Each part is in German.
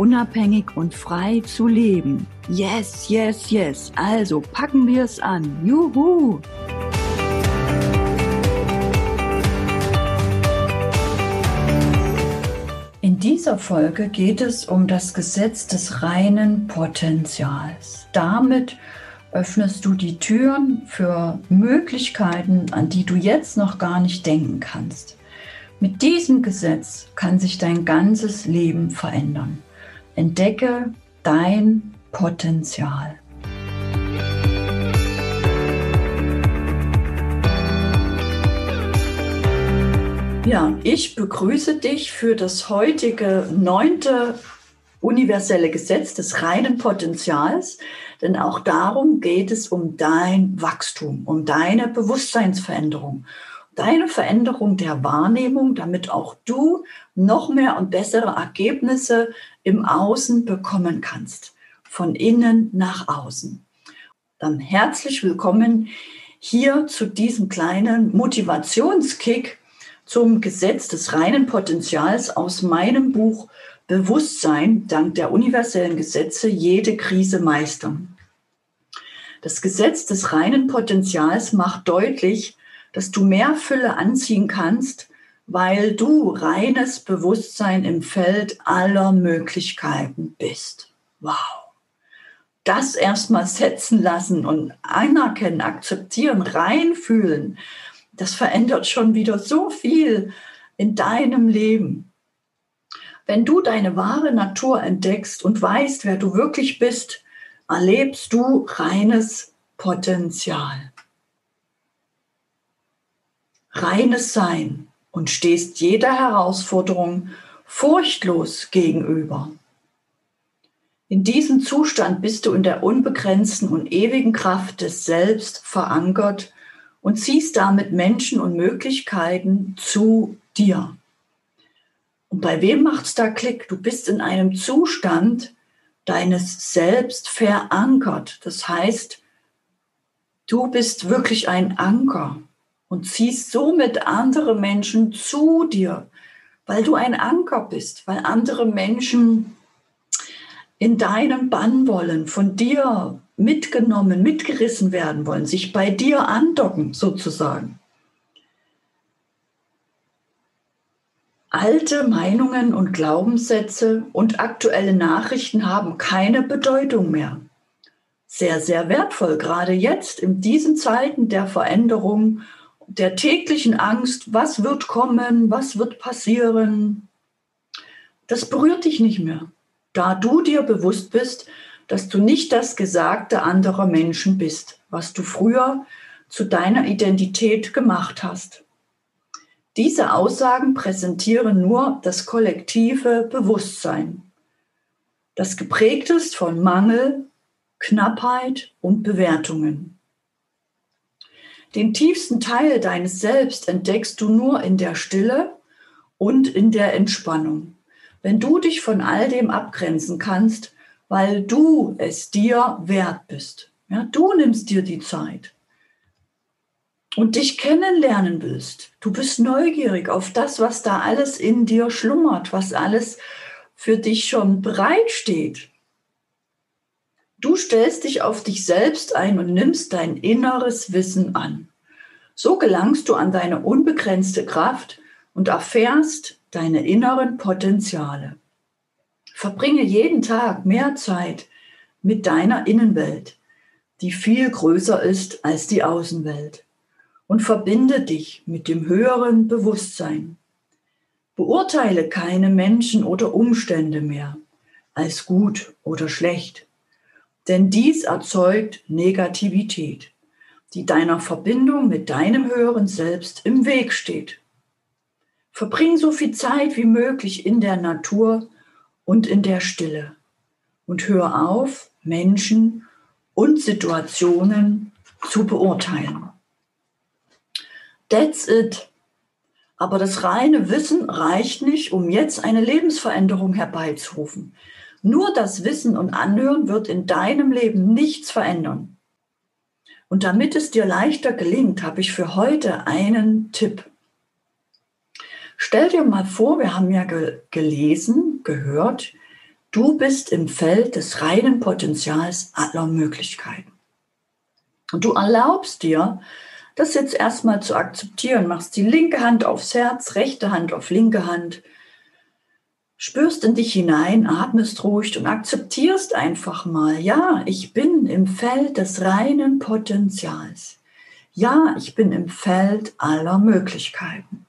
unabhängig und frei zu leben. Yes, yes, yes. Also packen wir es an. Juhu! In dieser Folge geht es um das Gesetz des reinen Potenzials. Damit öffnest du die Türen für Möglichkeiten, an die du jetzt noch gar nicht denken kannst. Mit diesem Gesetz kann sich dein ganzes Leben verändern. Entdecke dein Potenzial. Ja, ich begrüße dich für das heutige neunte universelle Gesetz des reinen Potenzials, denn auch darum geht es um dein Wachstum, um deine Bewusstseinsveränderung deine Veränderung der Wahrnehmung, damit auch du noch mehr und bessere Ergebnisse im Außen bekommen kannst, von innen nach außen. Dann herzlich willkommen hier zu diesem kleinen Motivationskick zum Gesetz des reinen Potenzials aus meinem Buch Bewusstsein dank der universellen Gesetze jede Krise meistern. Das Gesetz des reinen Potenzials macht deutlich, dass du mehr Fülle anziehen kannst, weil du reines Bewusstsein im Feld aller Möglichkeiten bist. Wow. Das erstmal setzen lassen und anerkennen, akzeptieren, reinfühlen, das verändert schon wieder so viel in deinem Leben. Wenn du deine wahre Natur entdeckst und weißt, wer du wirklich bist, erlebst du reines Potenzial reines Sein und stehst jeder Herausforderung furchtlos gegenüber. In diesem Zustand bist du in der unbegrenzten und ewigen Kraft des Selbst verankert und ziehst damit Menschen und Möglichkeiten zu dir. Und bei wem macht's da Klick? Du bist in einem Zustand deines Selbst verankert. Das heißt, du bist wirklich ein Anker und ziehst somit andere Menschen zu dir, weil du ein Anker bist, weil andere Menschen in deinem Bann wollen, von dir mitgenommen, mitgerissen werden wollen, sich bei dir andocken sozusagen. Alte Meinungen und Glaubenssätze und aktuelle Nachrichten haben keine Bedeutung mehr. Sehr, sehr wertvoll, gerade jetzt in diesen Zeiten der Veränderung der täglichen Angst, was wird kommen, was wird passieren, das berührt dich nicht mehr, da du dir bewusst bist, dass du nicht das Gesagte anderer Menschen bist, was du früher zu deiner Identität gemacht hast. Diese Aussagen präsentieren nur das kollektive Bewusstsein, das geprägt ist von Mangel, Knappheit und Bewertungen. Den tiefsten Teil deines Selbst entdeckst du nur in der Stille und in der Entspannung. Wenn du dich von all dem abgrenzen kannst, weil du es dir wert bist. Ja, du nimmst dir die Zeit und dich kennenlernen willst. Du bist neugierig auf das, was da alles in dir schlummert, was alles für dich schon bereitsteht. Du stellst dich auf dich selbst ein und nimmst dein inneres Wissen an. So gelangst du an deine unbegrenzte Kraft und erfährst deine inneren Potenziale. Verbringe jeden Tag mehr Zeit mit deiner Innenwelt, die viel größer ist als die Außenwelt, und verbinde dich mit dem höheren Bewusstsein. Beurteile keine Menschen oder Umstände mehr als gut oder schlecht denn dies erzeugt Negativität, die deiner Verbindung mit deinem höheren Selbst im Weg steht. Verbring so viel Zeit wie möglich in der Natur und in der Stille und hör auf, Menschen und Situationen zu beurteilen. That's it. Aber das reine Wissen reicht nicht, um jetzt eine Lebensveränderung herbeizurufen. Nur das Wissen und Anhören wird in deinem Leben nichts verändern. Und damit es dir leichter gelingt, habe ich für heute einen Tipp. Stell dir mal vor, wir haben ja ge gelesen, gehört, du bist im Feld des reinen Potenzials aller Möglichkeiten. Und du erlaubst dir, das jetzt erstmal zu akzeptieren. Machst die linke Hand aufs Herz, rechte Hand auf linke Hand. Spürst in dich hinein, atmest ruhig und akzeptierst einfach mal, ja, ich bin im Feld des reinen Potenzials. Ja, ich bin im Feld aller Möglichkeiten.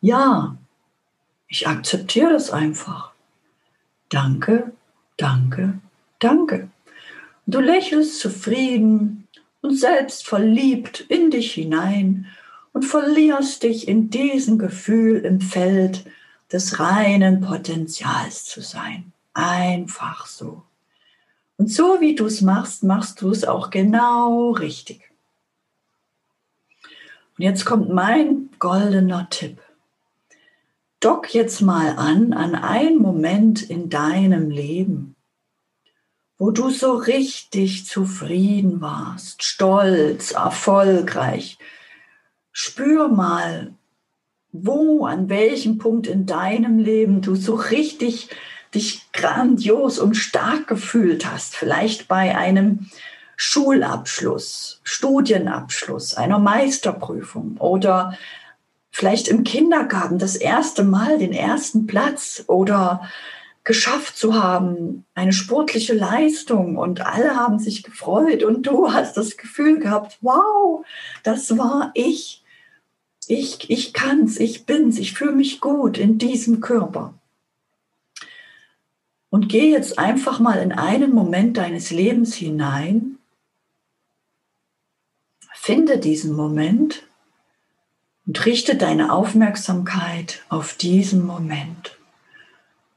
Ja, ich akzeptiere das einfach. Danke, danke, danke. du lächelst zufrieden, und selbst verliebt in dich hinein und verlierst dich in diesem Gefühl im Feld des reinen Potenzials zu sein. Einfach so. Und so wie du es machst, machst du es auch genau richtig. Und jetzt kommt mein goldener Tipp. Dock jetzt mal an an einen Moment in deinem Leben, wo du so richtig zufrieden warst, stolz, erfolgreich. Spür mal, wo, an welchem Punkt in deinem Leben du so richtig dich grandios und stark gefühlt hast. Vielleicht bei einem Schulabschluss, Studienabschluss, einer Meisterprüfung oder vielleicht im Kindergarten das erste Mal den ersten Platz oder geschafft zu haben, eine sportliche Leistung und alle haben sich gefreut und du hast das Gefühl gehabt, wow, das war ich. Ich, ich kann's, ich bin's, ich fühle mich gut in diesem Körper. Und geh jetzt einfach mal in einen Moment deines Lebens hinein. Finde diesen Moment und richte deine Aufmerksamkeit auf diesen Moment.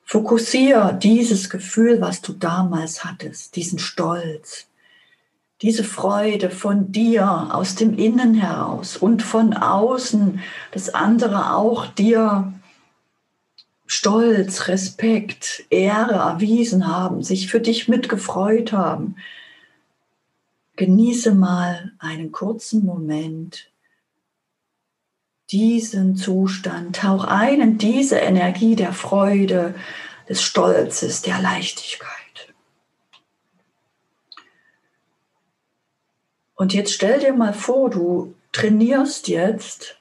Fokussiere dieses Gefühl, was du damals hattest, diesen Stolz, diese Freude von dir aus dem Innen heraus und von außen, dass andere auch dir Stolz, Respekt, Ehre erwiesen haben, sich für dich mitgefreut haben. Genieße mal einen kurzen Moment diesen Zustand, tauch ein in diese Energie der Freude, des Stolzes, der Leichtigkeit. Und jetzt stell dir mal vor, du trainierst jetzt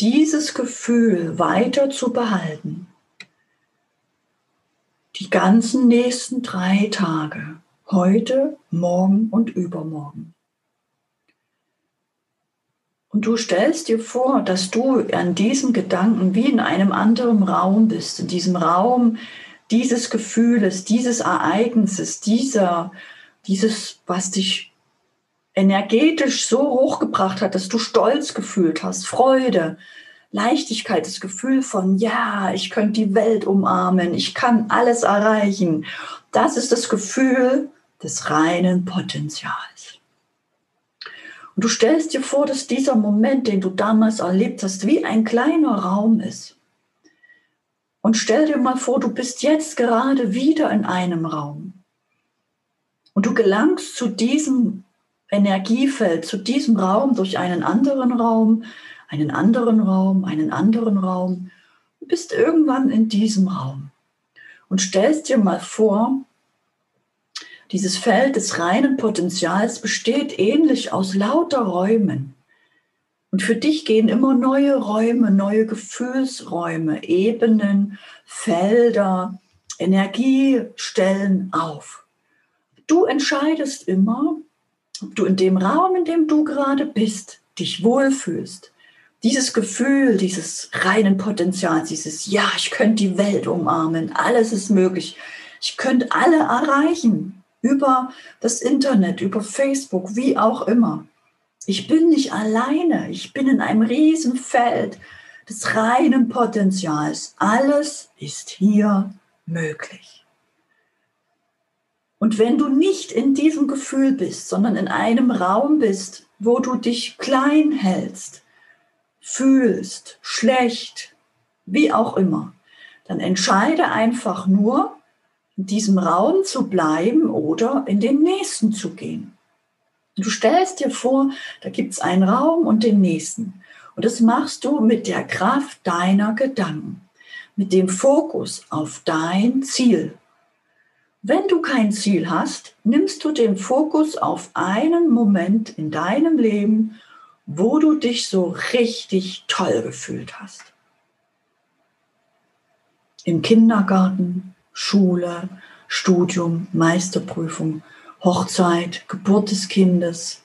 dieses Gefühl weiter zu behalten. Die ganzen nächsten drei Tage, heute, morgen und übermorgen. Und du stellst dir vor, dass du an diesem Gedanken wie in einem anderen Raum bist, in diesem Raum dieses Gefühles, dieses Ereignisses, dieser, dieses, was dich energetisch so hochgebracht hat, dass du Stolz gefühlt hast, Freude, Leichtigkeit, das Gefühl von, ja, ich könnte die Welt umarmen, ich kann alles erreichen. Das ist das Gefühl des reinen Potenzials. Und du stellst dir vor, dass dieser Moment, den du damals erlebt hast, wie ein kleiner Raum ist. Und stell dir mal vor, du bist jetzt gerade wieder in einem Raum. Und du gelangst zu diesem Energiefeld, zu diesem Raum durch einen anderen Raum, einen anderen Raum, einen anderen Raum. Du bist irgendwann in diesem Raum. Und stellst dir mal vor, dieses Feld des reinen Potenzials besteht ähnlich aus lauter Räumen. Und für dich gehen immer neue Räume, neue Gefühlsräume, Ebenen, Felder, Energiestellen auf. Du entscheidest immer, ob du in dem Raum, in dem du gerade bist, dich wohlfühlst. Dieses Gefühl, dieses reinen Potenzials, dieses Ja, ich könnte die Welt umarmen, alles ist möglich. Ich könnte alle erreichen über das Internet, über Facebook, wie auch immer. Ich bin nicht alleine, ich bin in einem riesen Feld des reinen Potenzials. Alles ist hier möglich. Und wenn du nicht in diesem Gefühl bist, sondern in einem Raum bist, wo du dich klein hältst, fühlst, schlecht, wie auch immer, dann entscheide einfach nur, in diesem Raum zu bleiben oder in den nächsten zu gehen. Du stellst dir vor, da gibt es einen Raum und den nächsten. Und das machst du mit der Kraft deiner Gedanken, mit dem Fokus auf dein Ziel. Wenn du kein Ziel hast, nimmst du den Fokus auf einen Moment in deinem Leben, wo du dich so richtig toll gefühlt hast. Im Kindergarten, Schule, Studium, Meisterprüfung, Hochzeit, Geburt des Kindes.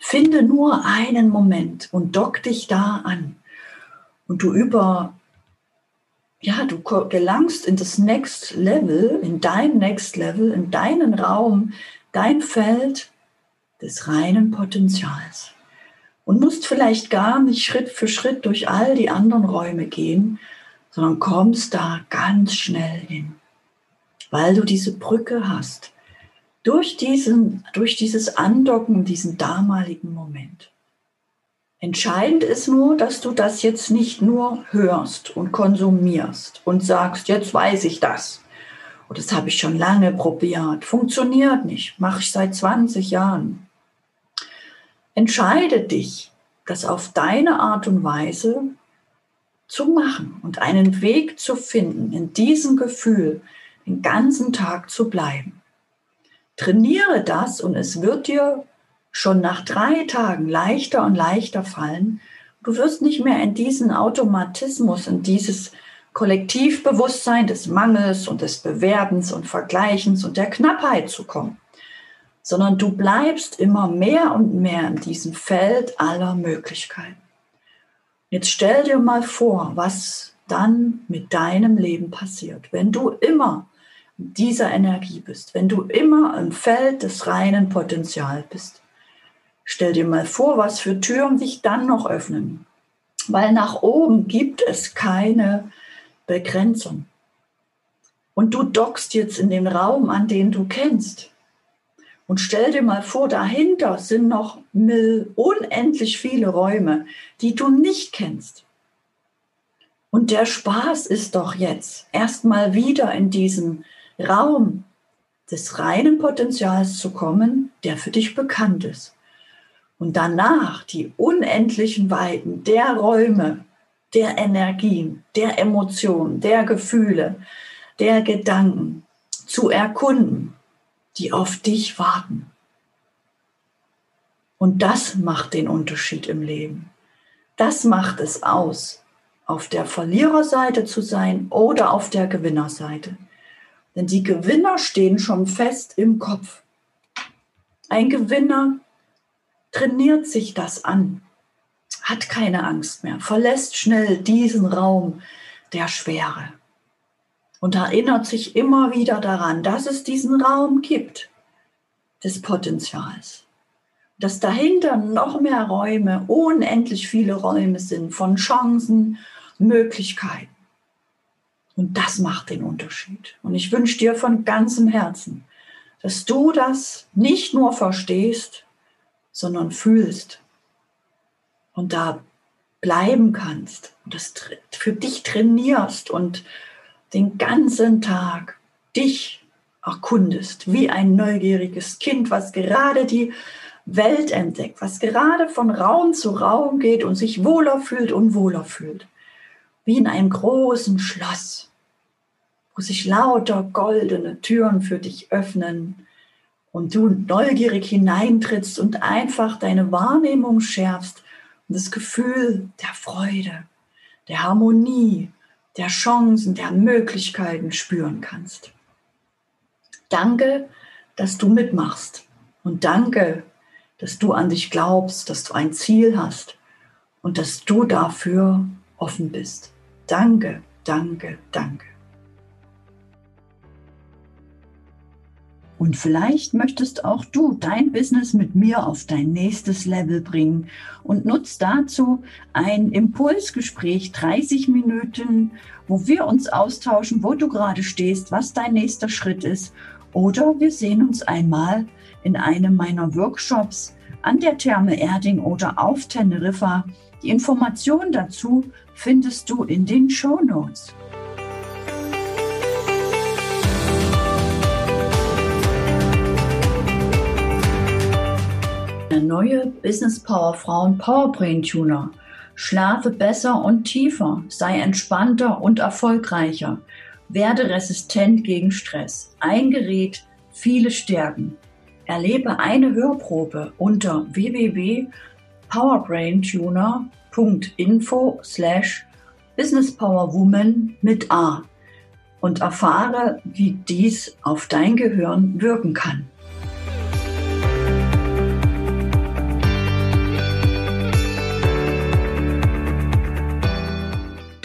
Finde nur einen Moment und dock dich da an. Und du über, ja, du gelangst in das Next Level, in dein Next Level, in deinen Raum, dein Feld des reinen Potenzials. Und musst vielleicht gar nicht Schritt für Schritt durch all die anderen Räume gehen, sondern kommst da ganz schnell hin, weil du diese Brücke hast durch, diesen, durch dieses Andocken, diesen damaligen Moment. Entscheidend ist nur, dass du das jetzt nicht nur hörst und konsumierst und sagst, jetzt weiß ich das. Und das habe ich schon lange probiert. Funktioniert nicht. Mache ich seit 20 Jahren. Entscheide dich, das auf deine Art und Weise zu machen und einen Weg zu finden, in diesem Gefühl den ganzen Tag zu bleiben. Trainiere das und es wird dir schon nach drei Tagen leichter und leichter fallen. Du wirst nicht mehr in diesen Automatismus, in dieses Kollektivbewusstsein des Mangels und des Bewerbens und Vergleichens und der Knappheit zu kommen, sondern du bleibst immer mehr und mehr in diesem Feld aller Möglichkeiten. Jetzt stell dir mal vor, was dann mit deinem Leben passiert, wenn du immer dieser Energie bist, wenn du immer im Feld des reinen Potenzials bist. Stell dir mal vor, was für Türen sich dann noch öffnen. Weil nach oben gibt es keine Begrenzung. Und du dockst jetzt in den Raum, an den du kennst. Und stell dir mal vor, dahinter sind noch unendlich viele Räume, die du nicht kennst. Und der Spaß ist doch jetzt erstmal wieder in diesem Raum des reinen Potenzials zu kommen, der für dich bekannt ist. Und danach die unendlichen Weiten der Räume, der Energien, der Emotionen, der Gefühle, der Gedanken zu erkunden, die auf dich warten. Und das macht den Unterschied im Leben. Das macht es aus, auf der Verliererseite zu sein oder auf der Gewinnerseite. Denn die Gewinner stehen schon fest im Kopf. Ein Gewinner trainiert sich das an, hat keine Angst mehr, verlässt schnell diesen Raum der Schwere und erinnert sich immer wieder daran, dass es diesen Raum gibt des Potenzials. Dass dahinter noch mehr Räume, unendlich viele Räume sind von Chancen, Möglichkeiten. Und das macht den Unterschied. Und ich wünsche dir von ganzem Herzen, dass du das nicht nur verstehst, sondern fühlst und da bleiben kannst und das für dich trainierst und den ganzen Tag dich erkundest, wie ein neugieriges Kind, was gerade die Welt entdeckt, was gerade von Raum zu Raum geht und sich wohler fühlt und wohler fühlt. Wie in einem großen Schloss, wo sich lauter goldene Türen für dich öffnen und du neugierig hineintrittst und einfach deine Wahrnehmung schärfst und das Gefühl der Freude, der Harmonie, der Chancen, der Möglichkeiten spüren kannst. Danke, dass du mitmachst und danke, dass du an dich glaubst, dass du ein Ziel hast und dass du dafür offen bist. Danke, danke, danke. Und vielleicht möchtest auch du dein Business mit mir auf dein nächstes Level bringen und nutzt dazu ein Impulsgespräch, 30 Minuten, wo wir uns austauschen, wo du gerade stehst, was dein nächster Schritt ist. Oder wir sehen uns einmal in einem meiner Workshops an der Therme Erding oder auf Teneriffa. Die Informationen dazu findest du in den Show Notes. Neue Business Power Frauen Powerbrain Tuner. Schlafe besser und tiefer, sei entspannter und erfolgreicher, werde resistent gegen Stress. Ein Gerät, viele Stärken. Erlebe eine Hörprobe unter www.powerbraintuner.info slash businesspowerwoman mit A und erfahre, wie dies auf dein Gehirn wirken kann.